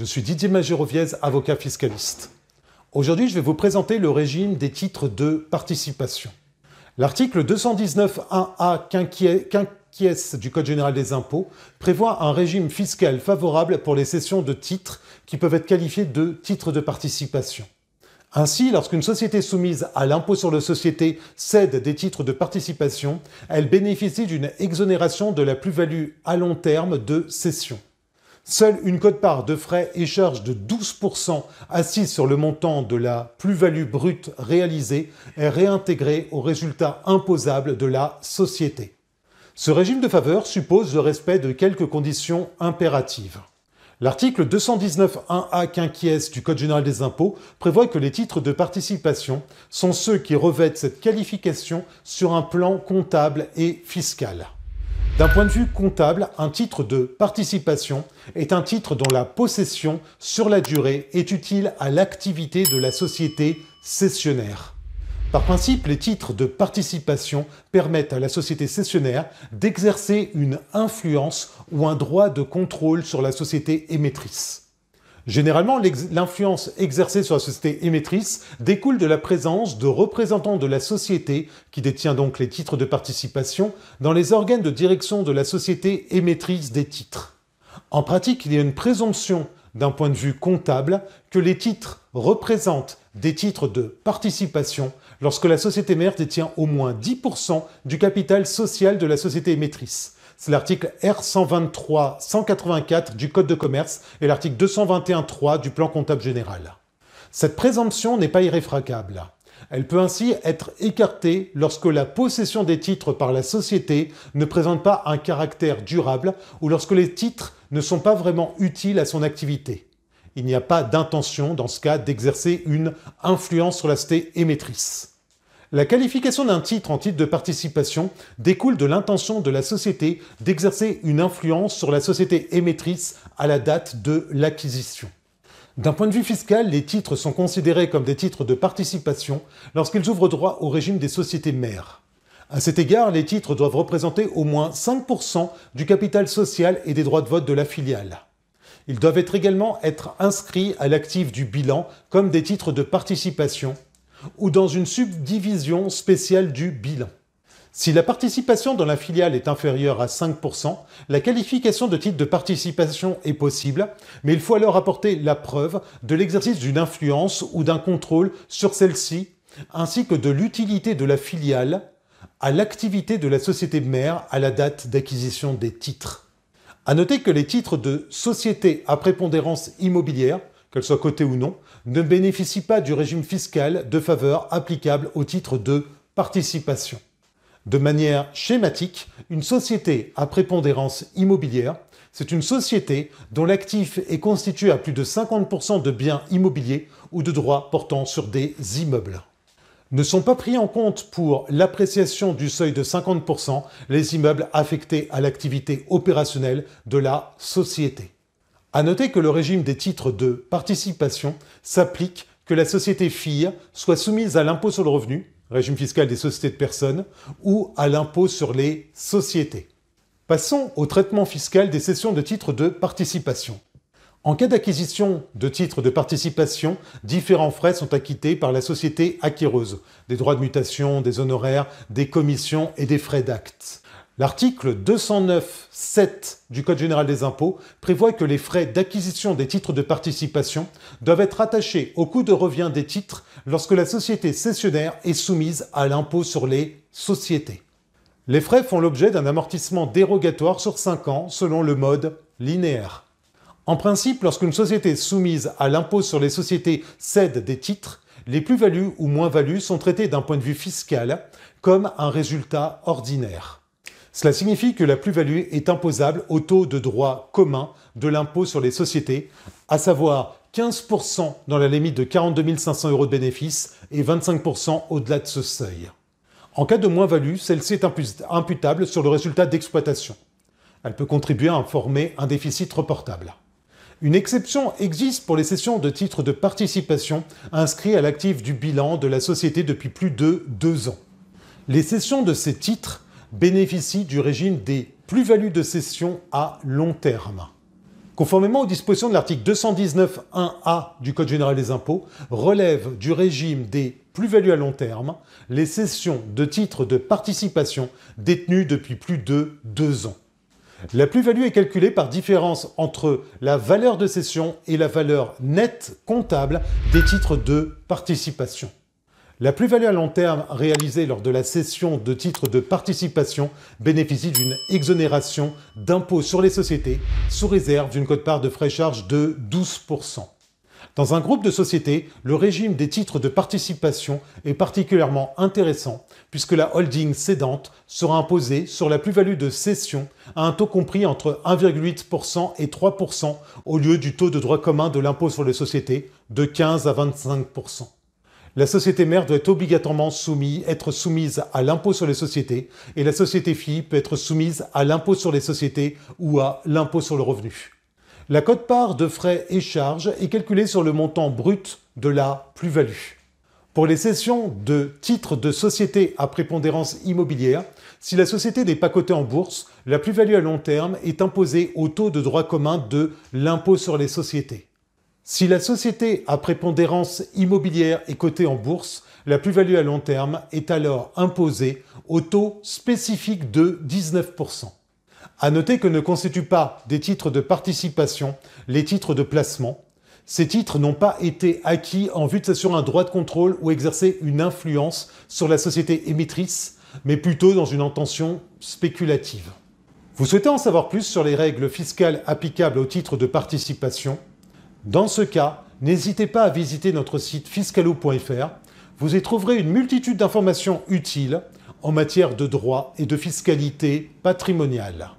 Je suis Didier Magéroviez, avocat fiscaliste. Aujourd'hui, je vais vous présenter le régime des titres de participation. L'article 219.1a quinquies du Code général des impôts prévoit un régime fiscal favorable pour les cessions de titres qui peuvent être qualifiés de titres de participation. Ainsi, lorsqu'une société soumise à l'impôt sur les sociétés cède des titres de participation, elle bénéficie d'une exonération de la plus-value à long terme de cession. Seule une cote-part de frais et charges de 12% assise sur le montant de la plus-value brute réalisée est réintégrée au résultat imposable de la société. Ce régime de faveur suppose le respect de quelques conditions impératives. L'article 219.1a quinquies du Code général des impôts prévoit que les titres de participation sont ceux qui revêtent cette qualification sur un plan comptable et fiscal. D'un point de vue comptable, un titre de participation est un titre dont la possession sur la durée est utile à l'activité de la société cessionnaire. Par principe, les titres de participation permettent à la société cessionnaire d'exercer une influence ou un droit de contrôle sur la société émettrice. Généralement, l'influence exercée sur la société émettrice découle de la présence de représentants de la société, qui détient donc les titres de participation, dans les organes de direction de la société émettrice des titres. En pratique, il y a une présomption d'un point de vue comptable que les titres représentent des titres de participation lorsque la société mère détient au moins 10% du capital social de la société émettrice. C'est l'article R123-184 du Code de commerce et l'article 221.3 du plan comptable général. Cette présomption n'est pas irréfragable. Elle peut ainsi être écartée lorsque la possession des titres par la société ne présente pas un caractère durable ou lorsque les titres ne sont pas vraiment utiles à son activité. Il n'y a pas d'intention dans ce cas d'exercer une influence sur la société émettrice. La qualification d'un titre en titre de participation découle de l'intention de la société d'exercer une influence sur la société émettrice à la date de l'acquisition. D'un point de vue fiscal, les titres sont considérés comme des titres de participation lorsqu'ils ouvrent droit au régime des sociétés mères. À cet égard, les titres doivent représenter au moins 5% du capital social et des droits de vote de la filiale. Ils doivent également être inscrits à l'actif du bilan comme des titres de participation ou dans une subdivision spéciale du bilan. Si la participation dans la filiale est inférieure à 5%, la qualification de titre de participation est possible, mais il faut alors apporter la preuve de l'exercice d'une influence ou d'un contrôle sur celle-ci, ainsi que de l'utilité de la filiale à l'activité de la société mère à la date d'acquisition des titres. À noter que les titres de société à prépondérance immobilière, qu'elles soient cotées ou non, ne bénéficient pas du régime fiscal de faveur applicable au titre de participation. De manière schématique, une société à prépondérance immobilière, c'est une société dont l'actif est constitué à plus de 50% de biens immobiliers ou de droits portant sur des immeubles. Ne sont pas pris en compte pour l'appréciation du seuil de 50% les immeubles affectés à l'activité opérationnelle de la société. À noter que le régime des titres de participation s'applique que la société fille soit soumise à l'impôt sur le revenu, régime fiscal des sociétés de personnes, ou à l'impôt sur les sociétés. Passons au traitement fiscal des cessions de titres de participation. En cas d'acquisition de titres de participation, différents frais sont acquittés par la société acquéreuse, des droits de mutation, des honoraires, des commissions et des frais d'actes. L'article 209.7 du Code général des impôts prévoit que les frais d'acquisition des titres de participation doivent être attachés au coût de revient des titres lorsque la société cessionnaire est soumise à l'impôt sur les sociétés. Les frais font l'objet d'un amortissement dérogatoire sur 5 ans selon le mode linéaire. En principe, lorsqu'une société soumise à l'impôt sur les sociétés cède des titres, les plus-values ou moins-values sont traitées d'un point de vue fiscal comme un résultat ordinaire. Cela signifie que la plus-value est imposable au taux de droit commun de l'impôt sur les sociétés, à savoir 15% dans la limite de 42 500 euros de bénéfices et 25% au-delà de ce seuil. En cas de moins-value, celle-ci est imputable sur le résultat d'exploitation. Elle peut contribuer à former un déficit reportable. Une exception existe pour les cessions de titres de participation inscrits à l'actif du bilan de la société depuis plus de deux ans. Les cessions de ces titres bénéficient du régime des plus-values de cession à long terme. conformément aux dispositions de l'article 219.1a du Code général des impôts, relève du régime des plus-values à long terme les cessions de titres de participation détenus depuis plus de deux ans. La plus-value est calculée par différence entre la valeur de cession et la valeur nette comptable des titres de participation. La plus-value à long terme réalisée lors de la cession de titres de participation bénéficie d'une exonération d'impôt sur les sociétés sous réserve d'une cote-part de frais charges de 12%. Dans un groupe de sociétés, le régime des titres de participation est particulièrement intéressant puisque la holding cédante sera imposée sur la plus-value de cession à un taux compris entre 1,8% et 3% au lieu du taux de droit commun de l'impôt sur les sociétés de 15 à 25%. La société mère doit obligatoirement soumise, être soumise à l'impôt sur les sociétés et la société fille peut être soumise à l'impôt sur les sociétés ou à l'impôt sur le revenu. La cote-part de frais et charges est calculée sur le montant brut de la plus-value. Pour les cessions de titres de société à prépondérance immobilière, si la société n'est pas cotée en bourse, la plus-value à long terme est imposée au taux de droit commun de l'impôt sur les sociétés. Si la société à prépondérance immobilière est cotée en bourse, la plus-value à long terme est alors imposée au taux spécifique de 19%. À noter que ne constituent pas des titres de participation les titres de placement. Ces titres n'ont pas été acquis en vue de s'assurer un droit de contrôle ou exercer une influence sur la société émettrice, mais plutôt dans une intention spéculative. Vous souhaitez en savoir plus sur les règles fiscales applicables aux titres de participation? Dans ce cas, n'hésitez pas à visiter notre site fiscalo.fr. Vous y trouverez une multitude d'informations utiles en matière de droit et de fiscalité patrimoniale.